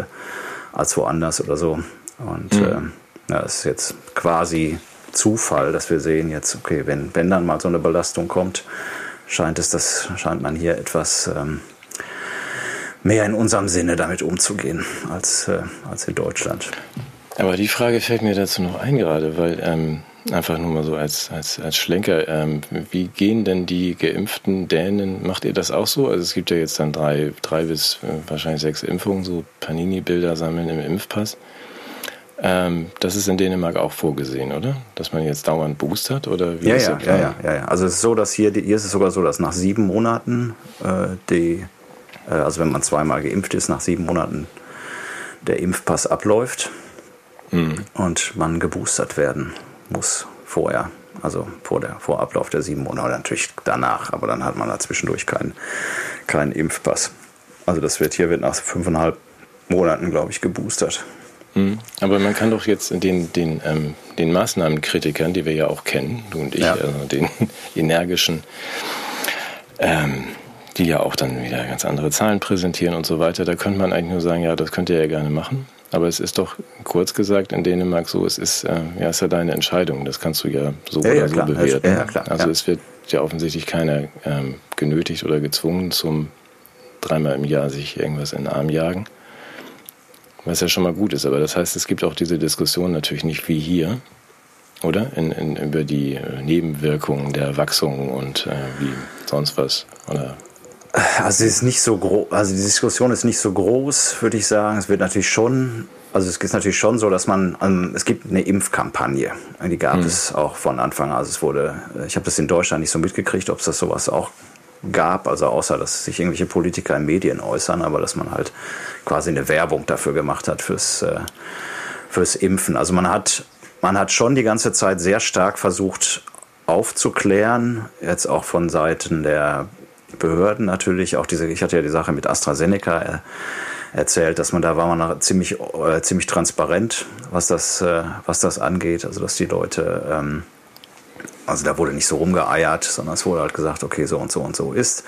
als woanders oder so. Und mhm. ja, das ist jetzt quasi Zufall, dass wir sehen jetzt, okay, wenn, wenn dann mal so eine Belastung kommt, scheint es, das scheint man hier etwas ähm, mehr in unserem Sinne damit umzugehen als, äh, als in Deutschland.
Aber die Frage fällt mir dazu noch ein gerade, weil ähm, einfach nur mal so als, als, als Schlenker, ähm, wie gehen denn die geimpften Dänen, macht ihr das auch so? Also es gibt ja jetzt dann drei, drei bis äh, wahrscheinlich sechs Impfungen, so Panini-Bilder sammeln im Impfpass. Ähm, das ist in Dänemark auch vorgesehen, oder? Dass man jetzt dauernd boostert oder wie
ja, ist ja, ja, ja, ja, ja. Also es ist so, dass hier, hier ist es sogar so, dass nach sieben Monaten äh, die, äh, also wenn man zweimal geimpft ist, nach sieben Monaten der Impfpass abläuft mhm. und man geboostert werden muss vorher. Also vor, der, vor Ablauf der sieben Monate, natürlich danach, aber dann hat man da zwischendurch keinen, keinen Impfpass. Also das wird hier wird nach fünfeinhalb Monaten, glaube ich, geboostert.
Mhm. Aber man kann doch jetzt den, den, ähm, den Maßnahmenkritikern, die wir ja auch kennen, du und ich, ja. also den [LAUGHS] energischen, ähm, die ja auch dann wieder ganz andere Zahlen präsentieren und so weiter, da könnte man eigentlich nur sagen, ja, das könnt ihr ja gerne machen. Aber es ist doch kurz gesagt in Dänemark so, es ist äh, ja, ist ja deine Entscheidung. Das kannst du ja so ja, oder ja, so klar. bewerten. Ja, klar, also es wird ja offensichtlich keiner ähm, genötigt oder gezwungen zum dreimal im Jahr sich irgendwas in den Arm jagen. Was ja schon mal gut ist. Aber das heißt, es gibt auch diese Diskussion natürlich nicht wie hier, oder? In, in, über die äh, Nebenwirkungen der Wachsung und äh, wie sonst was. Oder
also es ist nicht so groß, also die Diskussion ist nicht so groß, würde ich sagen. Es wird natürlich schon, also es ist natürlich schon so, dass man, ähm, es gibt eine Impfkampagne. Die gab mhm. es auch von Anfang an. Also es wurde, ich habe das in Deutschland nicht so mitgekriegt, ob es das sowas auch gab, also außer dass sich irgendwelche Politiker in Medien äußern, aber dass man halt quasi eine Werbung dafür gemacht hat fürs, äh, fürs Impfen. Also man hat man hat schon die ganze Zeit sehr stark versucht aufzuklären, jetzt auch von Seiten der Behörden natürlich, auch diese, ich hatte ja die Sache mit AstraZeneca äh, erzählt, dass man da war man ziemlich, äh, ziemlich transparent, was das, äh, was das angeht, also dass die Leute, ähm, also da wurde nicht so rumgeeiert, sondern es wurde halt gesagt, okay, so und so und so ist.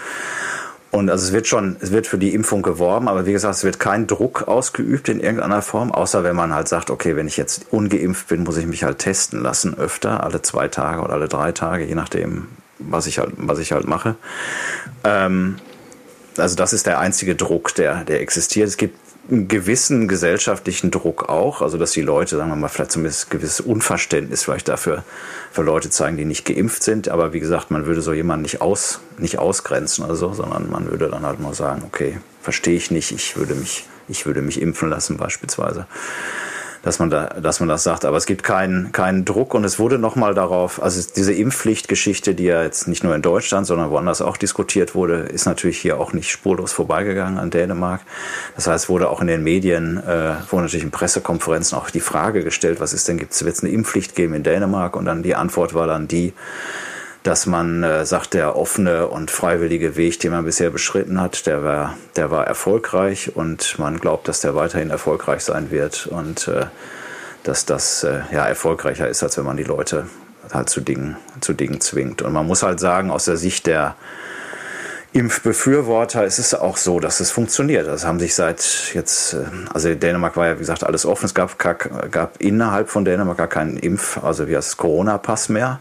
Und also es wird schon, es wird für die Impfung geworben, aber wie gesagt, es wird kein Druck ausgeübt in irgendeiner Form, außer wenn man halt sagt, okay, wenn ich jetzt ungeimpft bin, muss ich mich halt testen lassen, öfter, alle zwei Tage oder alle drei Tage, je nachdem, was ich halt, was ich halt mache. Ähm, also das ist der einzige Druck, der, der existiert. Es gibt einen gewissen gesellschaftlichen Druck auch, also dass die Leute, sagen wir mal, vielleicht zumindest gewisses Unverständnis vielleicht dafür für Leute zeigen, die nicht geimpft sind. Aber wie gesagt, man würde so jemanden nicht aus, nicht ausgrenzen oder so, sondern man würde dann halt mal sagen, okay, verstehe ich nicht, ich würde mich, ich würde mich impfen lassen beispielsweise dass man da, dass man das sagt. Aber es gibt keinen, keinen Druck und es wurde nochmal darauf, also diese Impfpflichtgeschichte, die ja jetzt nicht nur in Deutschland, sondern woanders auch diskutiert wurde, ist natürlich hier auch nicht spurlos vorbeigegangen an Dänemark. Das heißt, wurde auch in den Medien, äh, wurde natürlich in Pressekonferenzen auch die Frage gestellt, was ist denn, gibt es jetzt eine Impfpflicht geben in Dänemark? Und dann die Antwort war dann die, dass man äh, sagt, der offene und freiwillige Weg, den man bisher beschritten hat, der war, der war erfolgreich und man glaubt, dass der weiterhin erfolgreich sein wird und äh, dass das äh, ja erfolgreicher ist, als wenn man die Leute halt zu Dingen, zu Dingen zwingt. Und man muss halt sagen, aus der Sicht der Impfbefürworter ist es auch so, dass es funktioniert. Das haben sich seit jetzt, äh, also Dänemark war ja wie gesagt alles offen. Es gab, gab innerhalb von Dänemark gar keinen Impf, also wie heißt Corona-Pass mehr,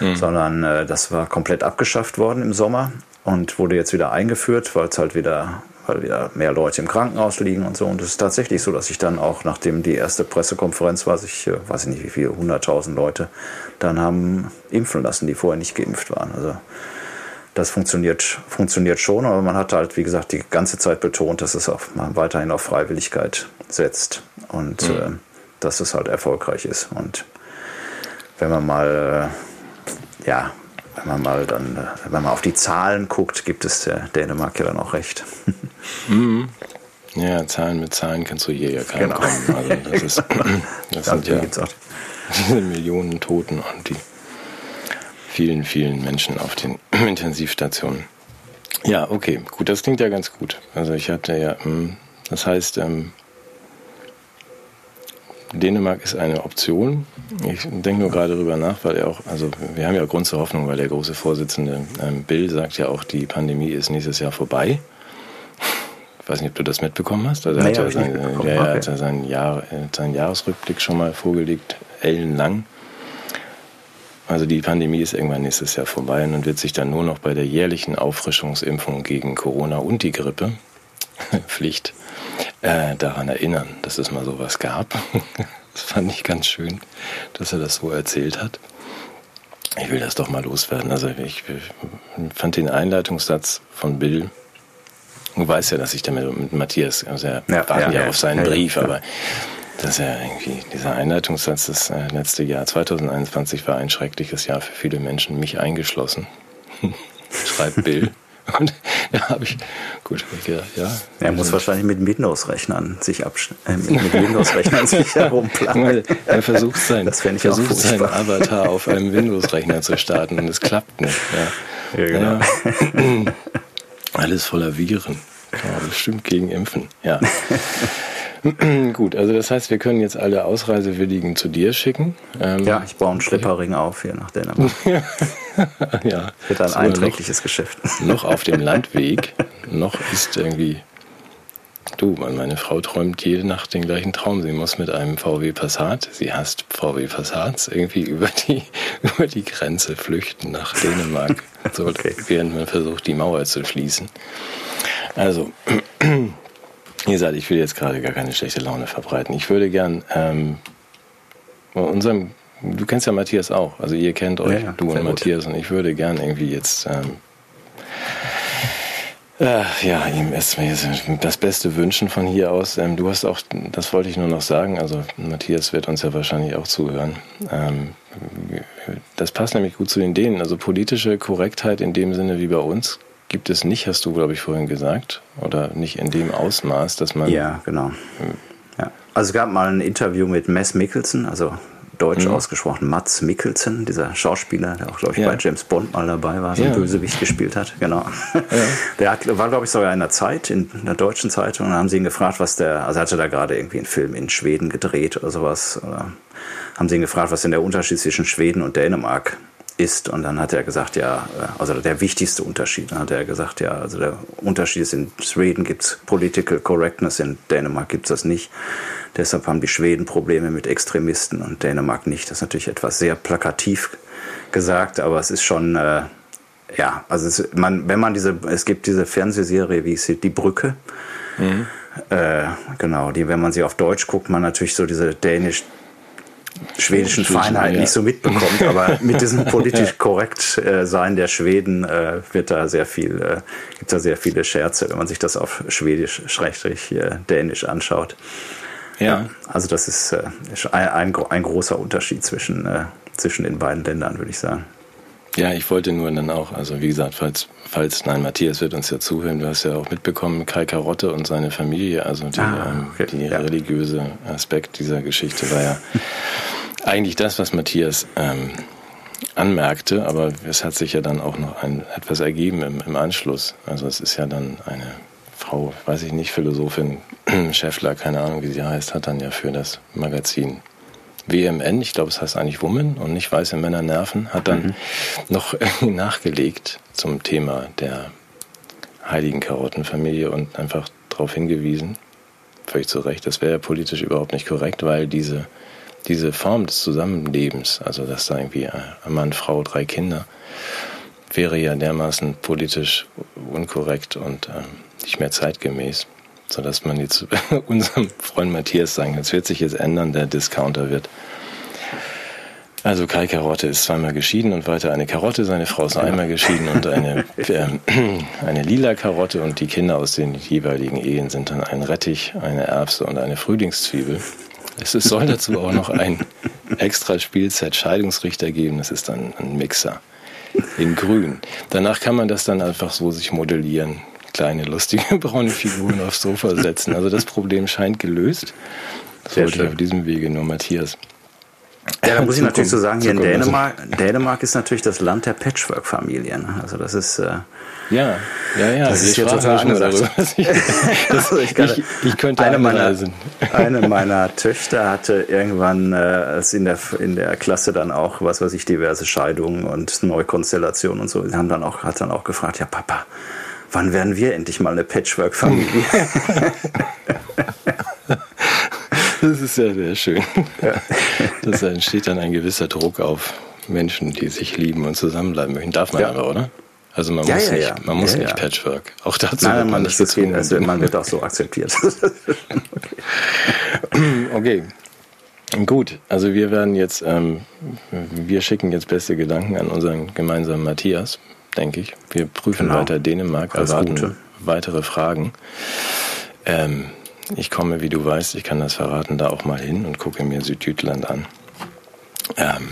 mhm. sondern äh, das war komplett abgeschafft worden im Sommer und wurde jetzt wieder eingeführt, weil es halt wieder weil wieder mehr Leute im Krankenhaus liegen und so. Und es ist tatsächlich so, dass ich dann auch, nachdem die erste Pressekonferenz war, ich äh, weiß nicht wie viele, 100.000 Leute dann haben impfen lassen, die vorher nicht geimpft waren. Also das funktioniert, funktioniert schon, aber man hat halt, wie gesagt, die ganze Zeit betont, dass es auf, man weiterhin auf Freiwilligkeit setzt und mhm. äh, dass es halt erfolgreich ist. Und wenn man mal, äh, ja, wenn man mal dann, äh, wenn man auf die Zahlen guckt, gibt es der Dänemark ja dann auch recht. [LAUGHS]
Mhm. Ja, Zahlen mit Zahlen kannst du hier ja keinen genau. kommen. Also das, ist, [LAUGHS] das sind ja [LAUGHS] Millionen Toten und die vielen, vielen Menschen auf den [CLEARS THROAT] Intensivstationen. Ja, okay, gut, das klingt ja ganz gut. Also ich hatte ja, hm, das heißt, ähm, Dänemark ist eine Option. Ich denke nur gerade darüber nach, weil er auch, also wir haben ja Grund zur Hoffnung, weil der große Vorsitzende ähm, Bill sagt ja auch, die Pandemie ist nächstes Jahr vorbei. Ich weiß nicht, ob du das mitbekommen hast. Also er hat ja sein, äh, er hat ja seinen, Jahr, äh, seinen Jahresrückblick schon mal vorgelegt, ellenlang. Also die Pandemie ist irgendwann nächstes Jahr vorbei und wird sich dann nur noch bei der jährlichen Auffrischungsimpfung gegen Corona und die Grippe [LAUGHS] Pflicht äh, daran erinnern, dass es mal sowas gab. [LAUGHS] das fand ich ganz schön, dass er das so erzählt hat. Ich will das doch mal loswerden. Also ich fand den Einleitungssatz von Bill Du weißt ja, dass ich damit mit Matthias, also er ja, warten ja, ja, auf seinen ja, Brief, aber das ist ja irgendwie, dieser Einleitungssatz, das äh, letzte Jahr 2021 war ein schreckliches Jahr für viele Menschen, mich eingeschlossen. [LAUGHS] Schreibt Bill. [LAUGHS] Und da habe ich, gut, hab ich gedacht, ja.
Er muss wahrscheinlich mit Windows-Rechnern sich äh, mit [LAUGHS] Windows-Rechnern sich herumplanen.
er versucht, sein, versucht seinen Avatar auf einem Windows-Rechner zu starten und es klappt nicht. Ja, ja genau. Ja. [CLEARS THROAT] Alles voller Viren. Ja, bestimmt gegen Impfen. Ja. [CLEARS THROAT] Gut, also das heißt, wir können jetzt alle Ausreisewilligen zu dir schicken.
Ähm, ja, ich baue einen Schlepperring auf hier nach Dänemark. [LAUGHS] ja. Wird ein einträgliches noch, Geschäft.
noch auf dem [LAUGHS] Landweg, noch ist irgendwie. Du, meine Frau träumt jede Nacht den gleichen Traum. Sie muss mit einem VW Passat, sie hasst VW Passats, irgendwie über die, [LAUGHS] über die Grenze flüchten nach Dänemark. So, okay. Während man versucht, die Mauer zu schließen. Also, [CLEARS THROAT] wie gesagt, ich will jetzt gerade gar keine schlechte Laune verbreiten. Ich würde gern ähm, unserem, du kennst ja Matthias auch, also ihr kennt euch, ja, du und Matthias, gut. und ich würde gern irgendwie jetzt ähm, äh, ja, ihm erstmal das Beste wünschen von hier aus. Ähm, du hast auch, das wollte ich nur noch sagen, also Matthias wird uns ja wahrscheinlich auch zuhören. Ähm, das passt nämlich gut zu den Dänen. Also politische Korrektheit in dem Sinne wie bei uns gibt es nicht, hast du, glaube ich, vorhin gesagt. Oder nicht in dem Ausmaß, dass man.
Ja, genau. Ja. Also es gab mal ein Interview mit Mess Mickelson, also deutsch mhm. ausgesprochen. Mats Mikkelsen, dieser Schauspieler, der auch, glaube ich, ja. bei James Bond mal dabei war, so ja. ein Bösewicht gespielt hat. Genau. Ja. [LAUGHS] Der hat, war, glaube ich, sogar in der Zeit, in der deutschen Zeitung, und haben sie ihn gefragt, was der, also hatte da gerade irgendwie einen Film in Schweden gedreht oder sowas. Oder haben sie ihn gefragt, was denn der Unterschied zwischen Schweden und Dänemark ist. Und dann hat er gesagt, ja, äh, also der wichtigste Unterschied. Dann hat er gesagt, ja, also der Unterschied ist, in Schweden gibt es Political Correctness, in Dänemark gibt es das nicht. Deshalb haben die Schweden Probleme mit Extremisten und Dänemark nicht. Das ist natürlich etwas sehr plakativ gesagt, aber es ist schon, äh, ja, also es, man, wenn man diese, es gibt diese Fernsehserie, wie sie Die Brücke. Mhm. Äh, genau, die, wenn man sie auf Deutsch guckt, man natürlich so diese dänisch schwedischen Feinheit ja. nicht so mitbekommt, aber mit diesem [LAUGHS] politisch korrekt äh, sein der Schweden äh, wird da sehr viel, äh, gibt da sehr viele Scherze, wenn man sich das auf Schwedisch, Schrägstrich, äh, Dänisch anschaut. Ja. Also das ist, äh, ein, ein, ein, großer Unterschied zwischen, äh, zwischen den beiden Ländern, würde ich sagen.
Ja, ich wollte nur dann auch, also wie gesagt, falls, falls, nein, Matthias wird uns ja zuhören, du hast ja auch mitbekommen, Kai Karotte und seine Familie, also die, ah, ähm, okay. ähm, die ja. religiöse Aspekt dieser Geschichte war ja [LAUGHS] eigentlich das, was Matthias ähm, anmerkte, aber es hat sich ja dann auch noch ein, etwas ergeben im, im Anschluss. Also es ist ja dann eine Frau, weiß ich nicht, Philosophin, [CLEARS THROAT] Schäffler, keine Ahnung, wie sie heißt, hat dann ja für das Magazin WMN, ich glaube, es heißt eigentlich Woman und nicht weiße Männer nerven, hat dann mhm. noch [LAUGHS] nachgelegt zum Thema der heiligen Karottenfamilie und einfach darauf hingewiesen, völlig zu Recht, das wäre ja politisch überhaupt nicht korrekt, weil diese, diese Form des Zusammenlebens, also dass da irgendwie ein Mann, Frau, drei Kinder, wäre ja dermaßen politisch unkorrekt und ähm, nicht mehr zeitgemäß sodass man jetzt [LAUGHS] unserem Freund Matthias sagen kann, es wird sich jetzt ändern, der Discounter wird. Also Kai Karotte ist zweimal geschieden und weiter eine Karotte, seine Frau ist einmal geschieden und eine, [LAUGHS] äh, [CLEARS THROAT] eine lila Karotte und die Kinder aus den jeweiligen Ehen sind dann ein Rettich, eine Erbse und eine Frühlingszwiebel. Es soll dazu auch noch ein extra Spielset Scheidungsrichter geben, das ist dann ein Mixer in grün. Danach kann man das dann einfach so sich modellieren kleine, lustige [LAUGHS] braune Figuren aufs Sofa setzen. Also das Problem scheint gelöst. Das Sehr wollte schön. ich auf diesem Wege nur Matthias.
Ja, da muss ich natürlich so sagen, hier in Dänemark, Dänemark ist natürlich das Land der Patchwork-Familien. Also das ist äh,
ja, ja, ja.
Das ist hier total angesagt. Ich, also ich, ich, ich, könnte eine meiner, eine [LAUGHS] meiner Töchter hatte irgendwann äh, in der in der Klasse dann auch was weiß ich diverse Scheidungen und Neukonstellationen und so. Sie haben dann auch hat dann auch gefragt, ja Papa, wann werden wir endlich mal eine Patchwork-Familie? [LAUGHS]
das ist ja sehr schön. Ja. Das entsteht dann ein gewisser Druck auf Menschen, die sich lieben und zusammenbleiben möchten. Darf man ja. aber, oder? Also man ja, muss, ja, nicht, man muss nicht Patchwork. Auch dazu
Nein, wird man nicht gezwungen. Also man wird auch so akzeptiert.
okay. [LAUGHS] okay. Gut, also wir werden jetzt, ähm, wir schicken jetzt beste Gedanken an unseren gemeinsamen Matthias denke ich. Wir prüfen genau. weiter Dänemark, Alles erwarten Gute. weitere Fragen. Ähm, ich komme, wie du weißt, ich kann das verraten, da auch mal hin und gucke mir Südjütland an. Ähm,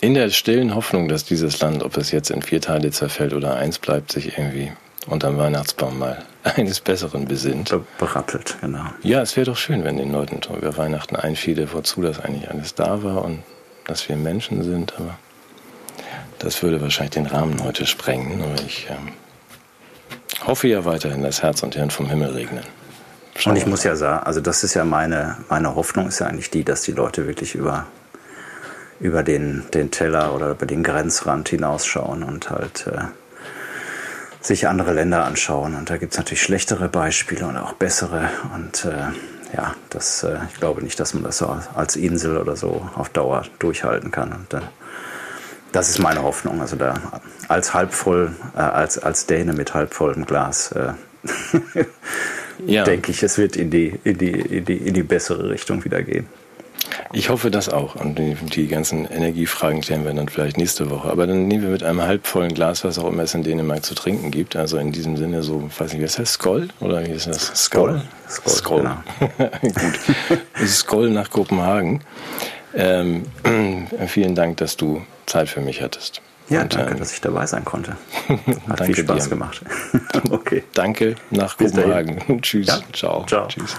in der stillen Hoffnung, dass dieses Land, ob es jetzt in vier Teile zerfällt oder eins bleibt, sich irgendwie unterm Weihnachtsbaum mal [LAUGHS] eines Besseren besinnt.
Berappelt, genau.
Ja, es wäre doch schön, wenn den Leuten über Weihnachten einfiele, wozu das eigentlich alles da war und dass wir Menschen sind, aber das würde wahrscheinlich den Rahmen heute sprengen, aber ich ähm, hoffe ja weiterhin, dass Herz und Hirn vom Himmel regnen.
Und ich muss ja sagen, also das ist ja meine, meine Hoffnung ist ja eigentlich die, dass die Leute wirklich über, über den, den Teller oder über den Grenzrand hinausschauen und halt äh, sich andere Länder anschauen. Und da gibt es natürlich schlechtere Beispiele und auch bessere. Und äh, ja, das, äh, ich glaube nicht, dass man das so als Insel oder so auf Dauer durchhalten kann. Und dann das ist meine Hoffnung. Also da als halbvoll, äh, als, als Däne mit halbvollem Glas äh, [LAUGHS] ja. denke ich, es wird in die, in, die, in, die, in die bessere Richtung wieder gehen.
Ich hoffe das auch. Und die, die, ganzen Energiefragen klären wir dann vielleicht nächste Woche. Aber dann nehmen wir mit einem halbvollen Glas, was auch immer es in Dänemark zu trinken gibt. Also in diesem Sinne so, weiß nicht, wie heißt das? Skoll? Oder wie ist das?
Skoll.
Skoll. Skoll. Genau. [LAUGHS] [LAUGHS] Gut. Skoll nach Kopenhagen. Ähm, [CLEARS THROAT] vielen Dank, dass du Zeit für mich hattest.
Ja, Und, danke, ähm, dass ich dabei sein konnte. [LAUGHS] Hat viel Spaß dir. gemacht. [LAUGHS]
okay. Danke nach Kopenhagen. [LAUGHS] Tschüss. Ja. Ciao. Ciao. Tschüss.